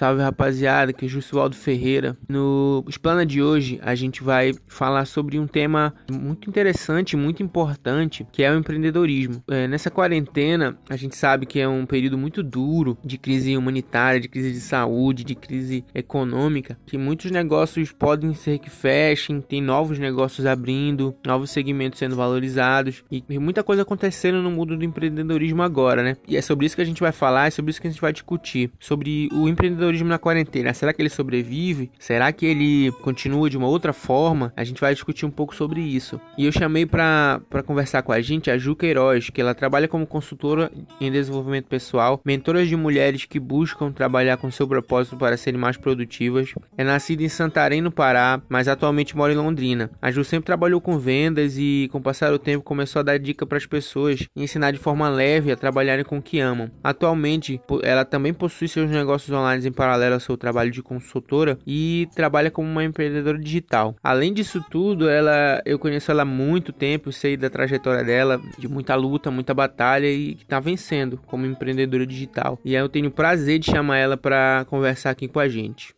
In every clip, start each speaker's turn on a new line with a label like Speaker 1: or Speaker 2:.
Speaker 1: Salve rapaziada, que é Jusualdo Ferreira. No Explana de hoje a gente vai falar sobre um tema muito interessante, muito importante, que é o empreendedorismo. É, nessa quarentena a gente sabe que é um período muito duro de crise humanitária, de crise de saúde, de crise econômica, que muitos negócios podem ser que fechem, tem novos negócios abrindo, novos segmentos sendo valorizados e muita coisa acontecendo no mundo do empreendedorismo agora, né? E é sobre isso que a gente vai falar, é sobre isso que a gente vai discutir, sobre o empreendedorismo na quarentena. Será que ele sobrevive? Será que ele continua de uma outra forma? A gente vai discutir um pouco sobre isso. E eu chamei para conversar com a gente a Ju Queiroz, que ela trabalha como consultora em desenvolvimento pessoal, mentora de mulheres que buscam trabalhar com seu propósito para serem mais produtivas. É nascida em Santarém, no Pará, mas atualmente mora em Londrina. A Ju sempre trabalhou com vendas e, com o passar do tempo, começou a dar dica para as pessoas e ensinar de forma leve a trabalharem com o que amam. Atualmente, ela também possui seus negócios online em paralelo ao seu trabalho de consultora e trabalha como uma empreendedora digital. Além disso tudo, ela eu conheço ela há muito tempo, sei da trajetória dela, de muita luta, muita batalha e que está vencendo como empreendedora digital. E aí eu tenho o prazer de chamar ela para conversar aqui com a gente.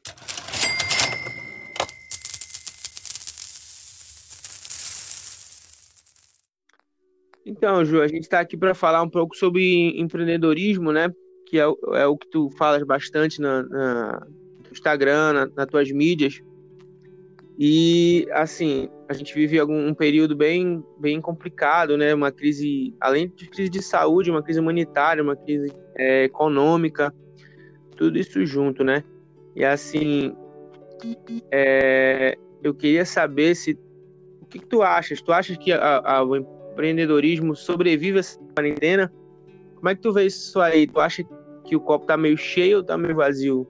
Speaker 1: Então, Ju, a gente está aqui para falar um pouco sobre empreendedorismo, né? Que é, é o que tu falas bastante na, na no Instagram, na, nas tuas mídias. E, assim, a gente vive algum, um período bem, bem complicado, né? Uma crise, além de crise de saúde, uma crise humanitária, uma crise é, econômica, tudo isso junto, né? E, assim, é, eu queria saber se. O que, que tu achas? Tu achas que a, a, o empreendedorismo sobrevive essa quarentena? Como é que tu vê isso aí? Tu acha que o copo tá meio cheio ou tá meio vazio?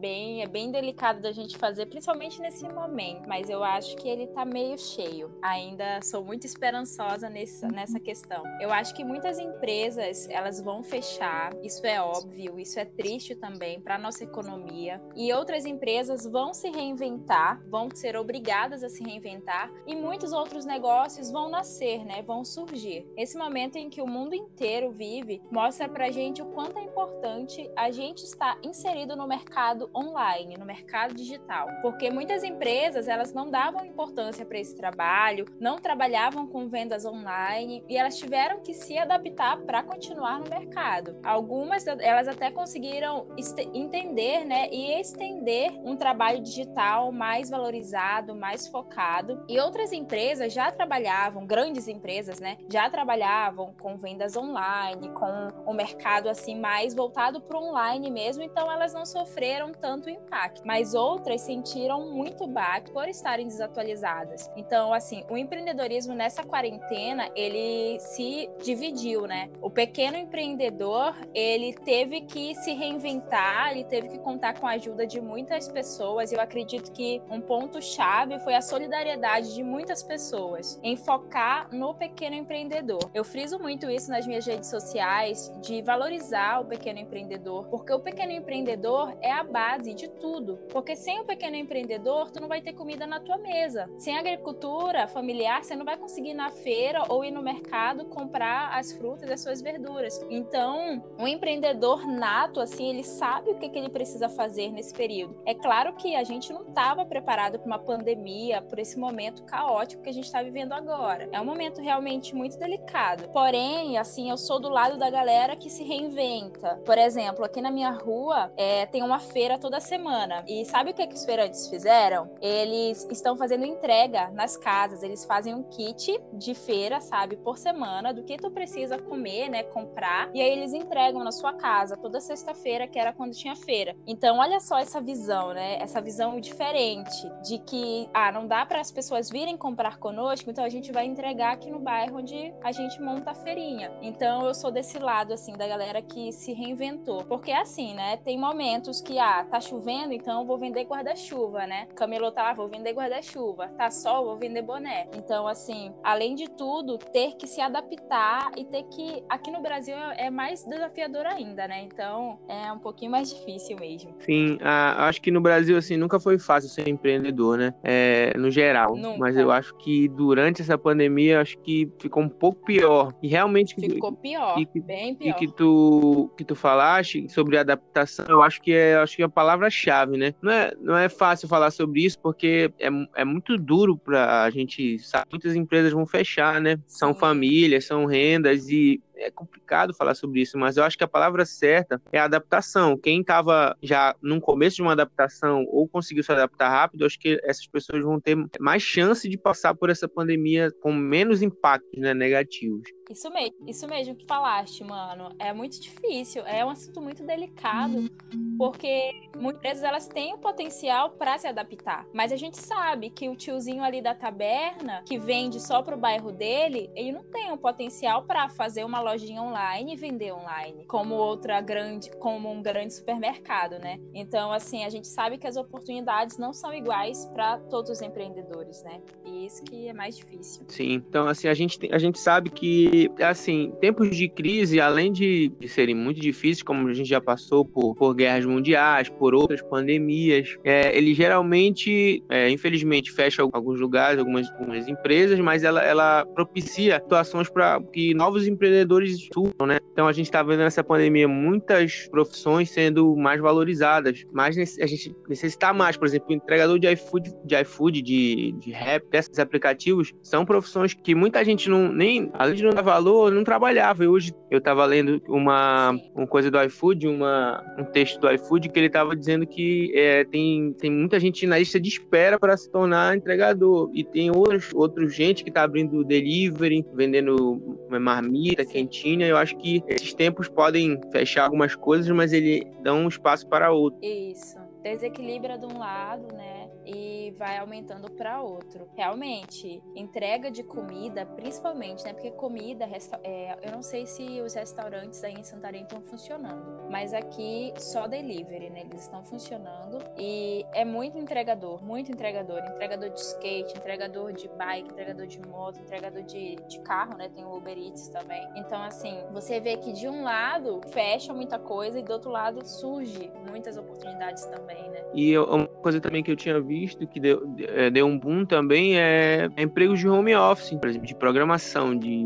Speaker 2: Bem, é bem delicado da gente fazer, principalmente nesse momento, mas eu acho que ele tá meio cheio. Ainda sou muito esperançosa nessa, nessa questão. Eu acho que muitas empresas, elas vão fechar, isso é óbvio, isso é triste também para nossa economia, e outras empresas vão se reinventar, vão ser obrigadas a se reinventar, e muitos outros negócios vão nascer, né, vão surgir. Esse momento em que o mundo inteiro vive mostra pra gente o quanto é importante a gente estar inserido no mercado online, no mercado digital, porque muitas empresas elas não davam importância para esse trabalho, não trabalhavam com vendas online e elas tiveram que se adaptar para continuar no mercado. Algumas elas até conseguiram entender, né, e estender um trabalho digital mais valorizado, mais focado. E outras empresas já trabalhavam, grandes empresas, né, já trabalhavam com vendas online, com o mercado assim mais voltado para online mesmo, então elas não sofreram tanto impacto, mas outras sentiram muito baque por estarem desatualizadas. Então, assim, o empreendedorismo nessa quarentena, ele se dividiu, né? O pequeno empreendedor, ele teve que se reinventar, ele teve que contar com a ajuda de muitas pessoas. Eu acredito que um ponto chave foi a solidariedade de muitas pessoas em focar no pequeno empreendedor. Eu friso muito isso nas minhas redes sociais de valorizar o pequeno empreendedor, porque o pequeno empreendedor é a base de tudo. Porque sem o pequeno empreendedor, tu não vai ter comida na tua mesa. Sem agricultura familiar, você não vai conseguir ir na feira ou ir no mercado comprar as frutas e as suas verduras. Então, um empreendedor nato, assim, ele sabe o que, que ele precisa fazer nesse período. É claro que a gente não estava preparado para uma pandemia, por esse momento caótico que a gente está vivendo agora. É um momento realmente muito delicado. Porém, assim, eu sou do lado da galera que se reinventa. Por exemplo, aqui na minha rua, é, tem uma feira toda semana. E sabe o que, que os feirantes fizeram? Eles estão fazendo entrega nas casas. Eles fazem um kit de feira, sabe, por semana, do que tu precisa comer, né, comprar. E aí eles entregam na sua casa toda sexta-feira, que era quando tinha feira. Então, olha só essa visão, né? Essa visão diferente de que, ah, não dá para as pessoas virem comprar conosco, então a gente vai entregar aqui no bairro onde a gente monta a feirinha. Então, eu sou desse lado, assim, da galera que se reinventou. Porque é assim, né? Tem momentos momentos que, ah, tá chovendo, então eu vou vender guarda-chuva, né? Camelô tá lá, vou vender guarda-chuva. Tá sol, vou vender boné. Então, assim, além de tudo, ter que se adaptar e ter que. Aqui no Brasil é mais desafiador ainda, né? Então, é um pouquinho mais difícil mesmo.
Speaker 1: Sim, ah, acho que no Brasil, assim, nunca foi fácil ser empreendedor, né? É, no geral. Nunca. Mas eu acho que durante essa pandemia, acho que ficou um pouco pior. E realmente.
Speaker 2: Ficou pior,
Speaker 1: e,
Speaker 2: bem pior.
Speaker 1: E que tu, que tu falaste sobre adaptação, eu acho que que é, acho que é palavra-chave, né? Não é, não é fácil falar sobre isso porque é, é muito duro para a gente. Sabe? Muitas empresas vão fechar, né? São famílias, são rendas e é complicado falar sobre isso, mas eu acho que a palavra certa é adaptação. Quem estava já no começo de uma adaptação ou conseguiu se adaptar rápido, acho que essas pessoas vão ter mais chance de passar por essa pandemia com menos impactos né, negativos.
Speaker 2: Isso mesmo, isso mesmo que falaste, mano. É muito difícil, é um assunto muito delicado, porque muitas vezes elas têm o potencial para se adaptar. Mas a gente sabe que o tiozinho ali da taberna, que vende só pro bairro dele, ele não tem o potencial para fazer uma lojinha online e vender online, como outra grande, como um grande supermercado, né? Então, assim, a gente sabe que as oportunidades não são iguais para todos os empreendedores, né? E isso que é mais difícil.
Speaker 1: Sim, então assim, a gente, a gente sabe que assim, tempos de crise, além de, de serem muito difíceis, como a gente já passou por, por guerras mundiais, por outras pandemias, é, ele geralmente, é, infelizmente, fecha alguns lugares, algumas, algumas empresas, mas ela, ela propicia situações para que novos empreendedores surjam, né? Então a gente está vendo nessa pandemia muitas profissões sendo mais valorizadas, mas a gente necessita mais, por exemplo, entregador de iFood, de iFood, de, de rap, desses aplicativos, são profissões que muita gente não nem além de não dar valor, não trabalhava. E hoje eu estava lendo uma, uma coisa do iFood, uma, um texto do iFood, que ele estava dizendo que é, tem, tem muita gente na lista de espera para se tornar entregador. E tem outros, outros gente que está abrindo delivery, vendendo marmita, quentinha. Eu acho que esses tempos podem fechar algumas coisas, mas ele dá um espaço para outro.
Speaker 2: Isso. Desequilibra de um lado, né? E vai aumentando para outro. Realmente, entrega de comida, principalmente, né? Porque comida, é, eu não sei se os restaurantes aí em Santarém estão funcionando, mas aqui só delivery, né? Eles estão funcionando e é muito entregador, muito entregador. Entregador de skate, entregador de bike, entregador de moto, entregador de, de carro, né? Tem o Uber Eats também. Então, assim, você vê que de um lado fecha muita coisa e do outro lado surge muitas oportunidades também, né?
Speaker 1: E uma coisa também que eu tinha visto que deu, é, deu um boom também é, é empregos de home office, por exemplo, de programação, de,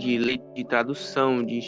Speaker 1: de, de tradução, de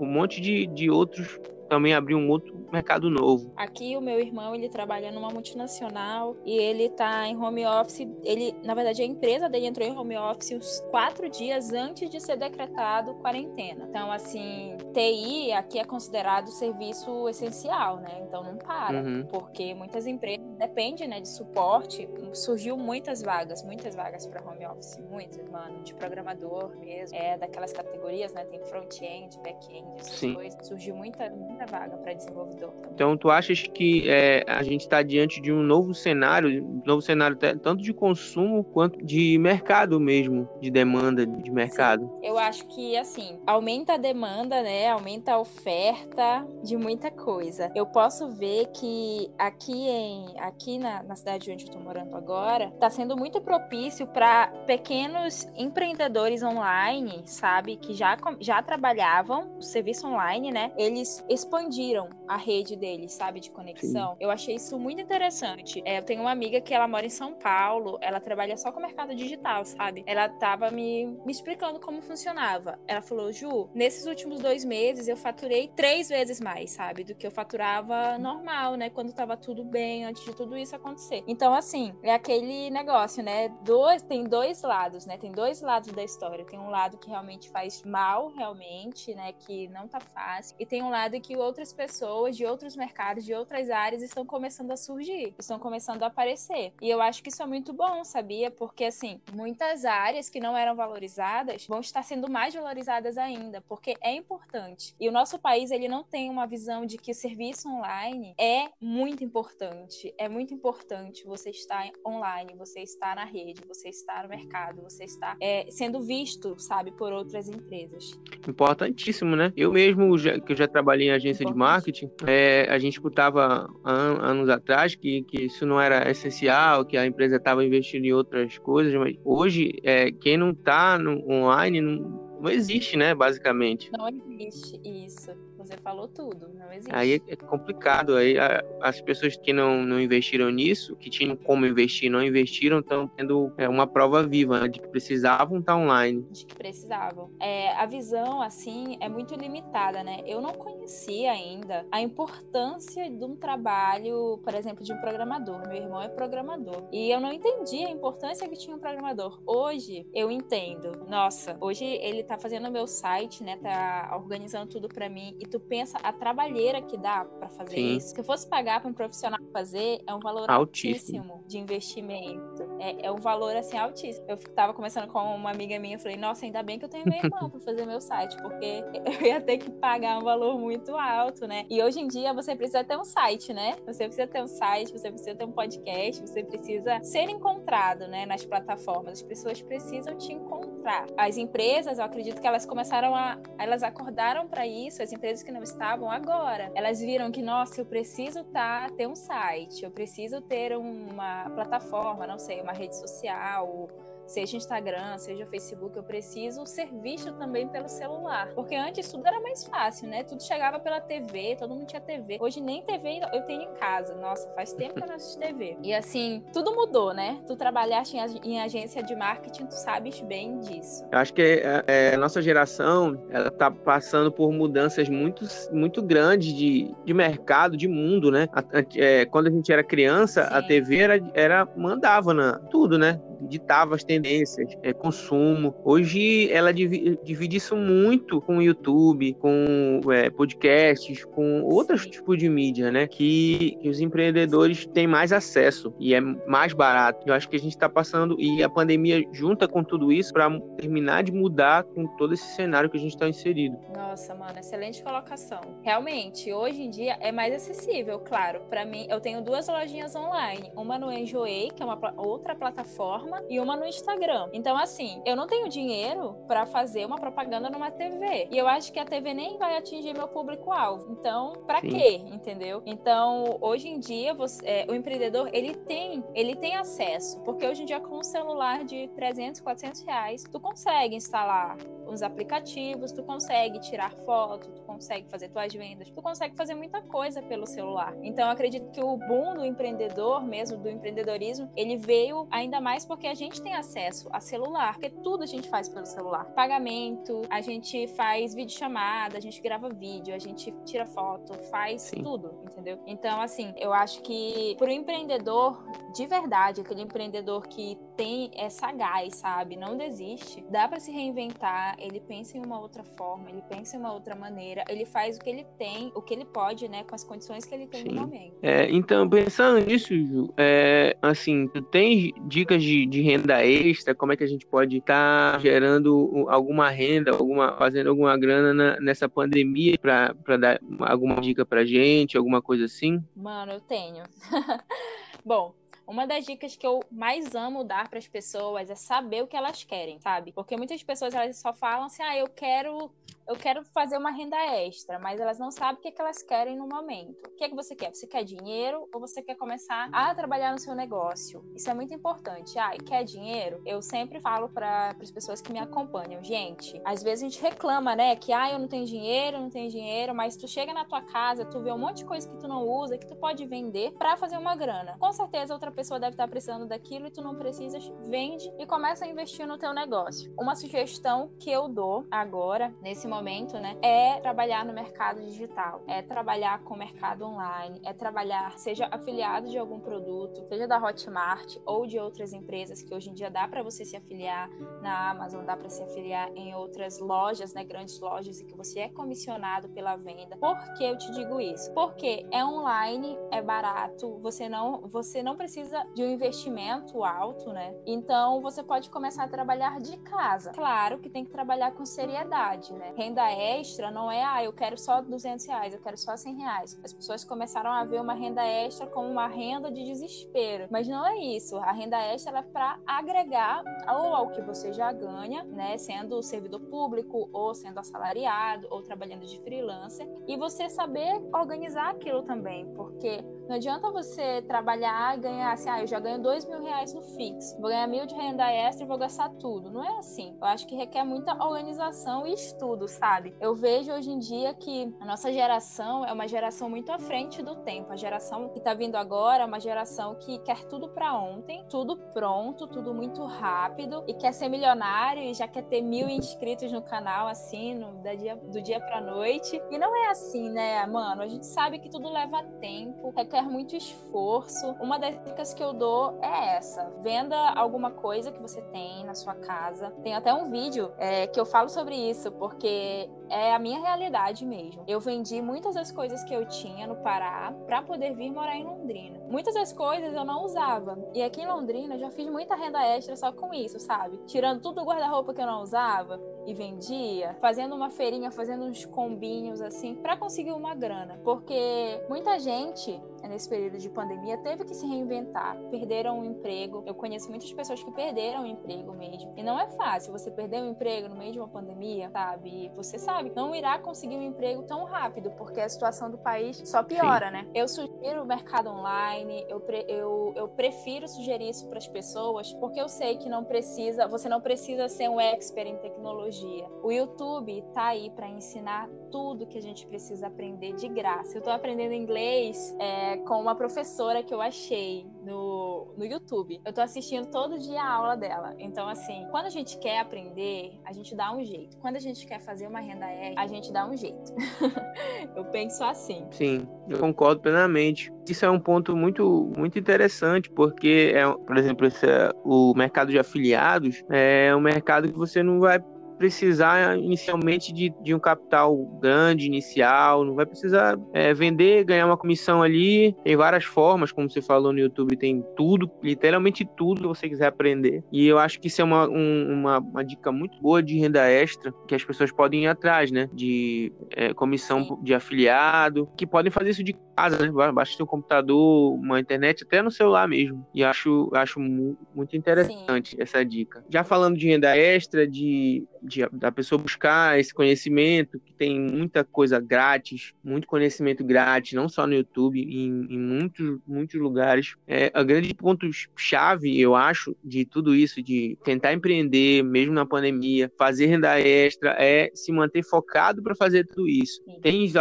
Speaker 1: um monte de, de outros também abrir um outro mercado novo.
Speaker 2: Aqui o meu irmão, ele trabalha numa multinacional e ele tá em home office. Ele, na verdade, a empresa dele entrou em home office uns quatro dias antes de ser decretado quarentena. Então, assim, TI aqui é considerado serviço essencial, né? Então não para, uhum. porque muitas empresas dependem, né, de suporte. Surgiu muitas vagas, muitas vagas para home office, muitas, mano, de programador mesmo. É daquelas categorias, né? Tem front-end, back-end, essas Sim. coisas. Surgiu muita, muita vaga para desenvolvedor. Também.
Speaker 1: Então, tu achas que é, a gente está diante de um novo cenário, um novo cenário tanto de consumo quanto de mercado mesmo, de demanda de mercado?
Speaker 2: Sim. Eu acho que, assim, aumenta a demanda, né? Aumenta a oferta de muita coisa. Eu posso ver que aqui em aqui na, na cidade onde eu estou morando agora, está sendo muito propício para pequenos empreendedores online, sabe, que já, já trabalhavam no serviço online, né? Eles expandiram a rede deles, sabe, de conexão. Sim. Eu achei isso muito interessante. É, eu tenho uma amiga que ela mora em São Paulo, ela trabalha só com o mercado digital, sabe? Ela tava me, me explicando como funcionava. Ela falou, Ju, nesses últimos dois meses eu faturei três vezes mais, sabe, do que eu faturava normal, né, quando tava tudo bem, antes de tudo isso acontecer. Então, assim, é aquele negócio, né, dois, tem dois lados, né, tem dois lados da história. Tem um lado que realmente faz mal, realmente, né, que não tá fácil, e tem um lado que outras pessoas de outros mercados, de outras áreas estão começando a surgir, estão começando a aparecer. E eu acho que isso é muito bom, sabia? Porque assim, muitas áreas que não eram valorizadas vão estar sendo mais valorizadas ainda, porque é importante. E o nosso país, ele não tem uma visão de que o serviço online é muito importante. É muito importante você estar online, você estar na rede, você estar no mercado, você estar é, sendo visto, sabe, por outras empresas.
Speaker 1: Importantíssimo, né? Eu mesmo, já, que já trabalhei em agência de marketing, é, a gente escutava an anos atrás que, que isso não era essencial, que a empresa estava investindo em outras coisas, mas hoje, é, quem não está no online não, não existe, né, basicamente.
Speaker 2: Não existe isso. Você falou tudo, não existe.
Speaker 1: Aí é complicado. Aí a, as pessoas que não, não investiram nisso, que tinham como investir, não investiram, estão tendo é, uma prova viva né, de que precisavam estar online.
Speaker 2: De que precisavam. É, a visão, assim, é muito limitada, né? Eu não conhecia ainda a importância de um trabalho, por exemplo, de um programador. Meu irmão é programador. E eu não entendi a importância que tinha um programador. Hoje eu entendo. Nossa, hoje ele tá fazendo o meu site, né? Tá organizando tudo para mim. E tu pensa a trabalheira que dá para fazer Sim. isso. Se eu fosse pagar para um profissional fazer, é um valor altíssimo, altíssimo de investimento. É, é, um valor assim altíssimo. Eu tava conversando com uma amiga minha, eu falei, nossa, ainda bem que eu tenho meu irmão para fazer meu site, porque eu ia ter que pagar um valor muito alto, né? E hoje em dia você precisa ter um site, né? Você precisa ter um site, você precisa ter um podcast, você precisa ser encontrado, né, nas plataformas. As pessoas precisam te encontrar. As empresas, eu acredito que elas começaram a elas acordaram para isso, as empresas que não estavam agora. Elas viram que, nossa, eu preciso tá, ter um site, eu preciso ter uma plataforma, não sei, uma rede social, seja Instagram, seja Facebook, eu preciso ser visto também pelo celular. Porque antes tudo era mais fácil, né? Tudo chegava pela TV, todo mundo tinha TV. Hoje nem TV eu tenho em casa. Nossa, faz tempo que eu não assisto TV. E assim, tudo mudou, né? Tu trabalhaste em agência de marketing, tu sabes bem disso.
Speaker 1: Eu acho que é, é, a nossa geração, ela tá passando por mudanças muito, muito grandes de, de mercado, de mundo, né? A, a, é, quando a gente era criança, Sim. a TV era, era mandava na, tudo, né? Ditava as tendências é, consumo. Hoje ela divide, divide, isso muito com o YouTube, com é, podcasts, com outros tipos de mídia, né? Que, que, os empreendedores têm mais acesso e é mais barato. Eu acho que a gente está passando e a pandemia junta com tudo isso para terminar de mudar com todo esse cenário que a gente está inserido.
Speaker 2: Nossa, mano, excelente colocação. Realmente, hoje em dia é mais acessível, claro. Para mim, eu tenho duas lojinhas online, uma no Enjoei, que é uma outra plataforma, e uma no Instagram Instagram. Então, assim, eu não tenho dinheiro para fazer uma propaganda numa TV. E eu acho que a TV nem vai atingir meu público-alvo. Então, para quê? Entendeu? Então, hoje em dia, você, é, o empreendedor, ele tem, ele tem acesso. Porque hoje em dia, com um celular de 300, 400 reais, tu consegue instalar os aplicativos, tu consegue tirar foto, tu consegue fazer tuas vendas, tu consegue fazer muita coisa pelo celular. Então, eu acredito que o boom do empreendedor, mesmo do empreendedorismo, ele veio ainda mais porque a gente tem acesso acesso a celular, porque tudo a gente faz pelo celular. Pagamento, a gente faz videochamada, a gente grava vídeo, a gente tira foto, faz Sim. tudo, entendeu? Então, assim, eu acho que pro empreendedor de verdade, aquele empreendedor que tem essa gás, sabe? Não desiste, dá para se reinventar, ele pensa em uma outra forma, ele pensa em uma outra maneira, ele faz o que ele tem, o que ele pode, né, com as condições que ele tem Sim. no momento.
Speaker 1: É, então, pensando nisso, Ju, é, assim, tu tem dicas de, de renda extra extra, como é que a gente pode estar tá gerando alguma renda, alguma, fazendo alguma grana na, nessa pandemia para dar alguma dica pra gente, alguma coisa assim?
Speaker 2: Mano, eu tenho. Bom, uma das dicas que eu mais amo dar para as pessoas é saber o que elas querem, sabe? Porque muitas pessoas elas só falam assim: "Ah, eu quero eu quero fazer uma renda extra", mas elas não sabem o que, é que elas querem no momento. O que é que você quer? Você quer dinheiro ou você quer começar a trabalhar no seu negócio? Isso é muito importante. Ah, quer dinheiro? Eu sempre falo para as pessoas que me acompanham, gente, às vezes a gente reclama, né, que ah, eu não tenho dinheiro, não tenho dinheiro, mas tu chega na tua casa, tu vê um monte de coisa que tu não usa, que tu pode vender para fazer uma grana. Com certeza outra pessoa deve estar precisando daquilo e tu não precisas, vende e começa a investir no teu negócio. Uma sugestão que eu dou agora, nesse momento, né, é trabalhar no mercado digital, é trabalhar com o mercado online, é trabalhar, seja afiliado de algum produto, seja da Hotmart ou de outras empresas que hoje em dia dá para você se afiliar na Amazon, dá para se afiliar em outras lojas, né, grandes lojas e que você é comissionado pela venda. Por que eu te digo isso? Porque é online, é barato, você não, você não precisa de um investimento alto, né? Então você pode começar a trabalhar de casa. Claro que tem que trabalhar com seriedade, né? Renda extra não é, ah, eu quero só 200 reais, eu quero só 100 reais. As pessoas começaram a ver uma renda extra como uma renda de desespero. Mas não é isso. A renda extra é para agregar ou ao que você já ganha, né, sendo servidor público ou sendo assalariado ou trabalhando de freelancer, e você saber organizar aquilo também, porque não adianta você trabalhar e ganhar assim, ah, eu já ganho dois mil reais no fixo, vou ganhar mil de renda extra e vou gastar tudo. Não é assim. Eu acho que requer muita organização e estudo, sabe? Eu vejo hoje em dia que a nossa geração é uma geração muito à frente do tempo. A geração que tá vindo agora é uma geração que quer tudo para ontem, tudo pronto, tudo muito rápido e quer ser milionário e já quer ter mil inscritos no canal assim, no, do dia, do dia pra noite. E não é assim, né, mano? A gente sabe que tudo leva tempo, requer requer muito esforço. Uma das dicas que eu dou é essa: venda alguma coisa que você tem na sua casa. Tem até um vídeo é, que eu falo sobre isso, porque é a minha realidade mesmo. Eu vendi muitas das coisas que eu tinha no Pará para poder vir morar em Londrina. Muitas das coisas eu não usava. E aqui em Londrina eu já fiz muita renda extra só com isso, sabe? Tirando tudo do guarda-roupa que eu não usava e vendia, fazendo uma feirinha, fazendo uns combinhos assim, para conseguir uma grana. Porque muita gente nesse período de pandemia teve que se reinventar, perderam o emprego. Eu conheço muitas pessoas que perderam o emprego mesmo. E não é fácil você perder um emprego no meio de uma pandemia, sabe? E você sabe, não irá conseguir um emprego tão rápido, porque a situação do país só piora, Sim. né? Eu sugiro o mercado online, eu, pre eu, eu prefiro sugerir isso para as pessoas, porque eu sei que não precisa, você não precisa ser um expert em tecnologia. O YouTube tá aí para ensinar tudo que a gente precisa aprender de graça. Eu tô aprendendo inglês é, com uma professora que eu achei no, no YouTube. Eu tô assistindo todo dia a aula dela. Então, assim, quando a gente quer aprender, a gente dá um jeito. Quando a gente quer fazer uma renda a gente dá um jeito. eu penso assim.
Speaker 1: Sim, eu concordo plenamente. Isso é um ponto muito, muito interessante, porque, é, por exemplo, esse, o mercado de afiliados é um mercado que você não vai precisar inicialmente de, de um capital grande, inicial, não vai precisar é, vender, ganhar uma comissão ali. Tem várias formas, como você falou no YouTube, tem tudo, literalmente tudo que você quiser aprender. E eu acho que isso é uma, um, uma, uma, dica muito boa de renda extra que as pessoas podem ir atrás, né? De é, comissão de afiliado, que podem fazer isso de casa, né? Basta ter um computador, uma internet, até no celular mesmo. E acho, acho muito interessante Sim. essa dica. Já falando de renda extra, de de, da pessoa buscar esse conhecimento, que tem muita coisa grátis, muito conhecimento grátis, não só no YouTube, em, em muitos, muitos lugares. É, a grande ponto-chave, eu acho, de tudo isso, de tentar empreender, mesmo na pandemia, fazer renda extra, é se manter focado para fazer tudo isso. Tens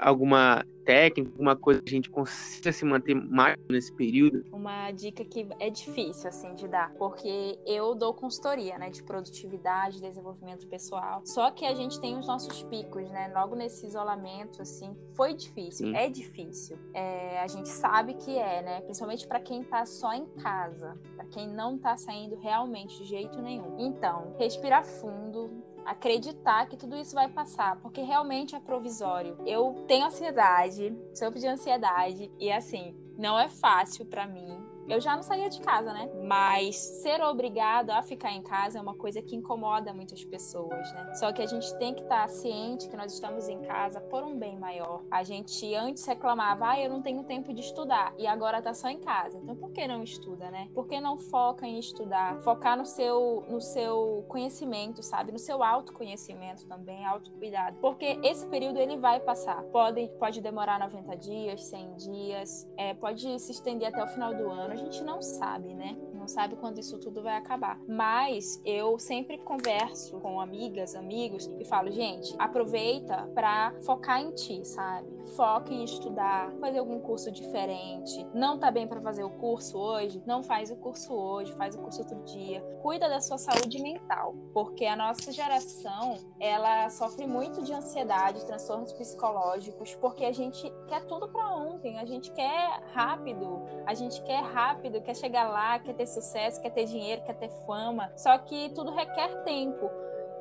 Speaker 1: alguma técnica, uma coisa que a gente consiga se manter mais nesse período?
Speaker 2: Uma dica que é difícil, assim, de dar, porque eu dou consultoria, né, de produtividade, desenvolvimento pessoal, só que a gente tem os nossos picos, né, logo nesse isolamento, assim, foi difícil, Sim. é difícil. É, a gente sabe que é, né, principalmente para quem tá só em casa, para quem não tá saindo realmente de jeito nenhum. Então, respira fundo, acreditar que tudo isso vai passar, porque realmente é provisório. Eu tenho ansiedade, sofro de ansiedade e assim, não é fácil para mim eu já não saía de casa, né? Mas ser obrigado a ficar em casa é uma coisa que incomoda muitas pessoas, né? Só que a gente tem que estar ciente que nós estamos em casa por um bem maior. A gente antes reclamava, ah, eu não tenho tempo de estudar, e agora tá só em casa. Então por que não estuda, né? Por que não foca em estudar? Focar no seu, no seu conhecimento, sabe? No seu autoconhecimento também, autocuidado. Porque esse período ele vai passar. Pode, pode demorar 90 dias, 100 dias, é, pode se estender até o final do ano a gente não sabe, né? Não sabe quando isso tudo vai acabar. Mas eu sempre converso com amigas, amigos e falo, gente, aproveita para focar em ti, sabe? Foca em estudar, fazer algum curso diferente. Não tá bem para fazer o curso hoje? Não faz o curso hoje, faz o curso outro dia. Cuida da sua saúde mental, porque a nossa geração, ela sofre muito de ansiedade, transtornos psicológicos, porque a gente quer tudo para ontem, a gente quer rápido, a gente quer rápido, quer chegar lá, quer ter sucesso, quer ter dinheiro, quer ter fama. Só que tudo requer tempo.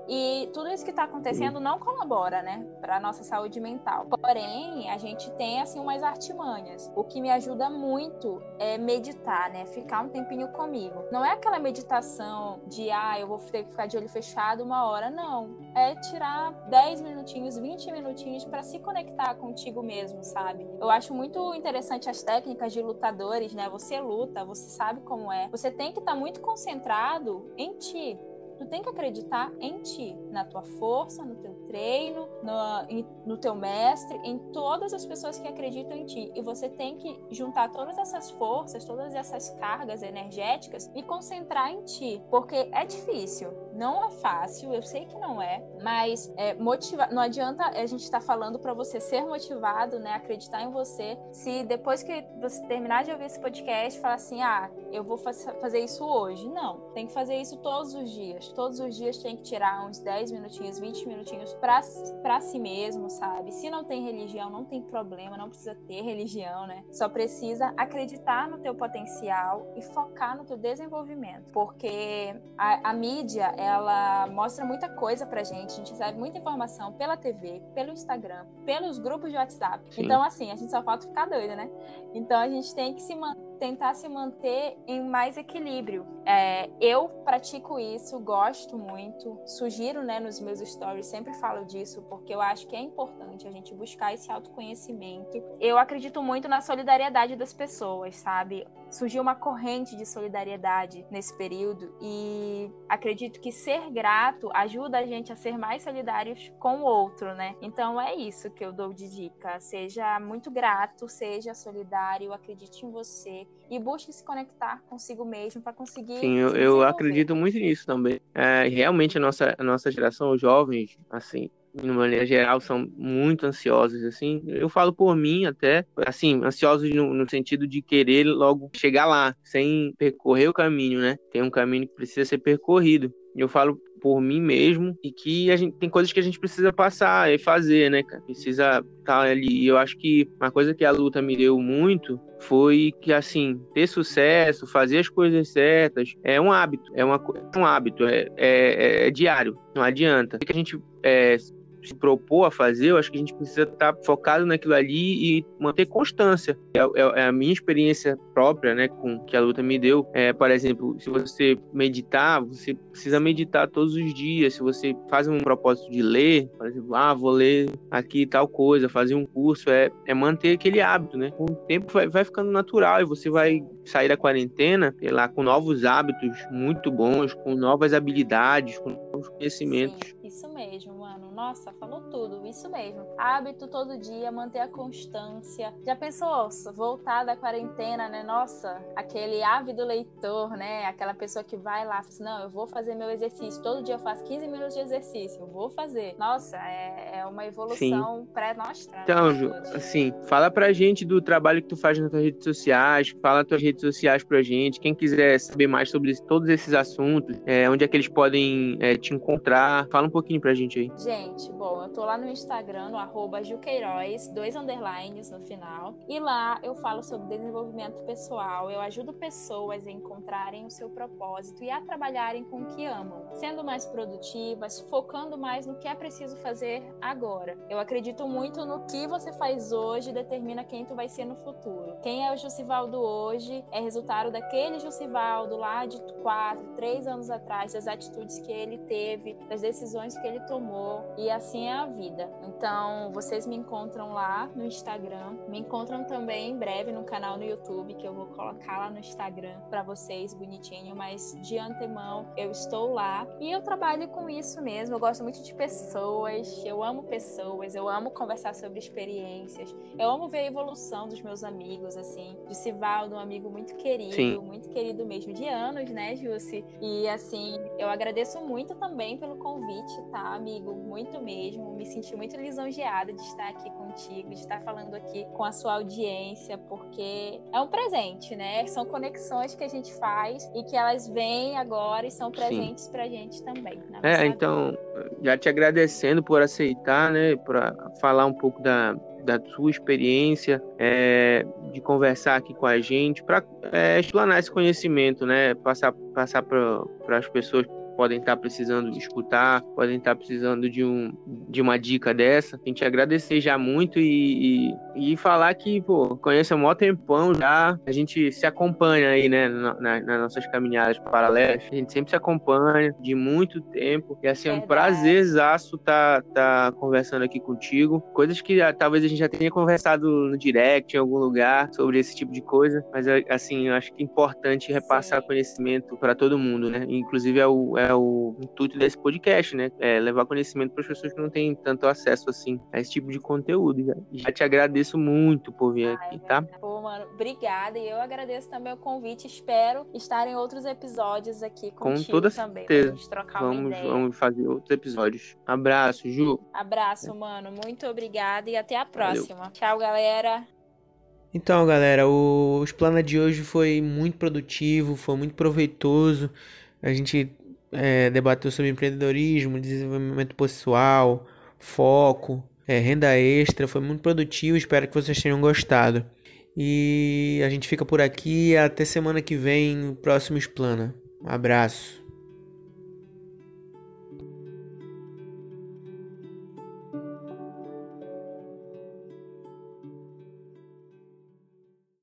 Speaker 2: E tudo isso que está acontecendo não colabora, né, para nossa saúde mental. Porém, a gente tem assim umas artimanhas. O que me ajuda muito é meditar, né, ficar um tempinho comigo. Não é aquela meditação de ah, eu vou ter que ficar de olho fechado uma hora, não. É tirar 10 minutinhos, 20 minutinhos para se conectar contigo mesmo, sabe? Eu acho muito interessante as técnicas de lutadores, né? Você luta, você sabe como é. Você tem que estar tá muito concentrado em ti. Tu tem que acreditar em ti, na tua força, no teu treino, no, no teu mestre, em todas as pessoas que acreditam em ti. E você tem que juntar todas essas forças, todas essas cargas energéticas e concentrar em ti, porque é difícil, não é fácil, eu sei que não é, mas é, motiva não adianta a gente estar tá falando para você ser motivado, né, acreditar em você, se depois que você terminar de ouvir esse podcast falar assim, ah, eu vou fazer isso hoje. Não, tem que fazer isso todos os dias todos os dias tem que tirar uns 10 minutinhos, 20 minutinhos para si mesmo, sabe? Se não tem religião, não tem problema, não precisa ter religião, né? Só precisa acreditar no teu potencial e focar no teu desenvolvimento, porque a, a mídia, ela mostra muita coisa pra gente, a gente recebe muita informação pela TV, pelo Instagram, pelos grupos de WhatsApp. Sim. Então, assim, a gente só falta ficar doida, né? Então, a gente tem que se manter tentar se manter em mais equilíbrio. É, eu pratico isso, gosto muito, sugiro né, nos meus stories, sempre falo disso, porque eu acho que é importante a gente buscar esse autoconhecimento. Eu acredito muito na solidariedade das pessoas, sabe? Surgiu uma corrente de solidariedade nesse período e acredito que ser grato ajuda a gente a ser mais solidários com o outro, né? Então é isso que eu dou de dica. Seja muito grato, seja solidário, acredite em você e busque se conectar consigo mesmo para conseguir.
Speaker 1: Sim, eu, eu, acredito muito nisso também. É, realmente a nossa, a nossa geração, os jovens, assim, de uma maneira geral, são muito ansiosos, assim. Eu falo por mim até, assim, ansiosos no, no, sentido de querer logo chegar lá, sem percorrer o caminho, né? Tem um caminho que precisa ser percorrido. Eu falo por mim mesmo e que a gente tem coisas que a gente precisa passar e fazer, né, cara? Precisa estar tá ali. E eu acho que uma coisa que a luta me deu muito foi que assim ter sucesso, fazer as coisas certas é um hábito, é uma é um hábito, é, é, é diário. Não adianta. O que a gente é, se propor a fazer, eu acho que a gente precisa estar focado naquilo ali e manter constância. É, é, é, a minha experiência própria, né, com que a luta me deu. É, por exemplo, se você meditar, você precisa meditar todos os dias. Se você faz um propósito de ler, por exemplo, ah, vou ler aqui tal coisa, fazer um curso, é, é manter aquele hábito, né? Com o tempo vai, vai ficando natural e você vai sair da quarentena, sei lá, com novos hábitos muito bons, com novas habilidades, com novos conhecimentos.
Speaker 2: Sim, isso mesmo, mano. Nossa, falou tudo, isso mesmo. Hábito todo dia, manter a constância. Já pensou voltar da quarentena, né? Nossa, aquele ávido leitor, né? Aquela pessoa que vai lá, fala assim, não, eu vou fazer meu exercício. Todo dia eu faço 15 minutos de exercício, eu vou fazer. Nossa, é, é uma evolução pré-nostra. Né,
Speaker 1: então, Ju, assim, fala pra gente do trabalho que tu faz nas tuas redes sociais, fala tuas redes sociais pra gente. Quem quiser saber mais sobre todos esses assuntos, é, onde é que eles podem é, te encontrar, fala um pouquinho pra gente aí.
Speaker 2: Gente, gente, bom, eu tô lá no Instagram, no arroba Juqueiroz, dois underlines no final. E lá eu falo sobre desenvolvimento pessoal. Eu ajudo pessoas a encontrarem o seu propósito e a trabalharem com o que amam, sendo mais produtivas, focando mais no que é preciso fazer agora. Eu acredito muito no que você faz hoje determina quem tu vai ser no futuro. Quem é o Jucivaldo hoje é resultado daquele Jucivaldo lá de quatro, três anos atrás, das atitudes que ele teve, das decisões que ele tomou e assim é a vida. Então, vocês me encontram lá no Instagram, me encontram também em breve no canal no YouTube, que eu vou colocar lá no Instagram para vocês bonitinho, mas de antemão eu estou lá e eu trabalho com isso mesmo. Eu gosto muito de pessoas, eu amo pessoas, eu amo conversar sobre experiências, eu amo ver a evolução dos meus amigos, assim, de Sivaldo, um amigo muito querido, Sim. muito querido mesmo, de anos, né, Jussi? E assim, eu agradeço muito também pelo convite, tá, amigo? Muito mesmo. Me senti muito lisonjeada de estar aqui contigo, de estar falando aqui com a sua audiência, porque é um presente, né? São conexões que a gente faz e que elas vêm agora e são presentes Sim. pra gente também.
Speaker 1: É, então, já te agradecendo por aceitar, né? Por falar um pouco da, da sua experiência, é, de conversar aqui com a gente, para é, explanar esse conhecimento, né? Passar, passar para as pessoas podem estar precisando escutar, podem estar precisando de, um, de uma dica dessa. A gente agradecer já muito e, e, e falar que, pô, conheço há um tempão já, a gente se acompanha aí, né, na, na, nas nossas caminhadas paralelas, a gente sempre se acompanha de muito tempo, e assim, é um prazerzaço estar tá, tá conversando aqui contigo, coisas que ah, talvez a gente já tenha conversado no direct, em algum lugar, sobre esse tipo de coisa, mas assim, eu acho que é importante repassar Sim. conhecimento para todo mundo, né, inclusive é o, é o intuito desse podcast, né, é levar conhecimento para as pessoas que não têm tanto acesso, assim, a esse tipo de conteúdo, já, já te agradeço muito por vir aqui, tá?
Speaker 2: Pô, mano, obrigada. E eu agradeço também o convite. Espero estar em outros episódios aqui contigo
Speaker 1: Com toda
Speaker 2: também.
Speaker 1: Certeza. Pra gente trocar vamos, uma ideia. Vamos fazer outros episódios. Abraço, Ju.
Speaker 2: Abraço, mano. Muito obrigada e até a próxima. Valeu. Tchau, galera.
Speaker 1: Então, galera, o Explana de hoje foi muito produtivo, foi muito proveitoso. A gente é, debateu sobre empreendedorismo, desenvolvimento pessoal, foco, é, renda extra. Foi muito produtivo. Espero que vocês tenham gostado. E a gente fica por aqui. Até semana que vem, próximo Explana. Um abraço.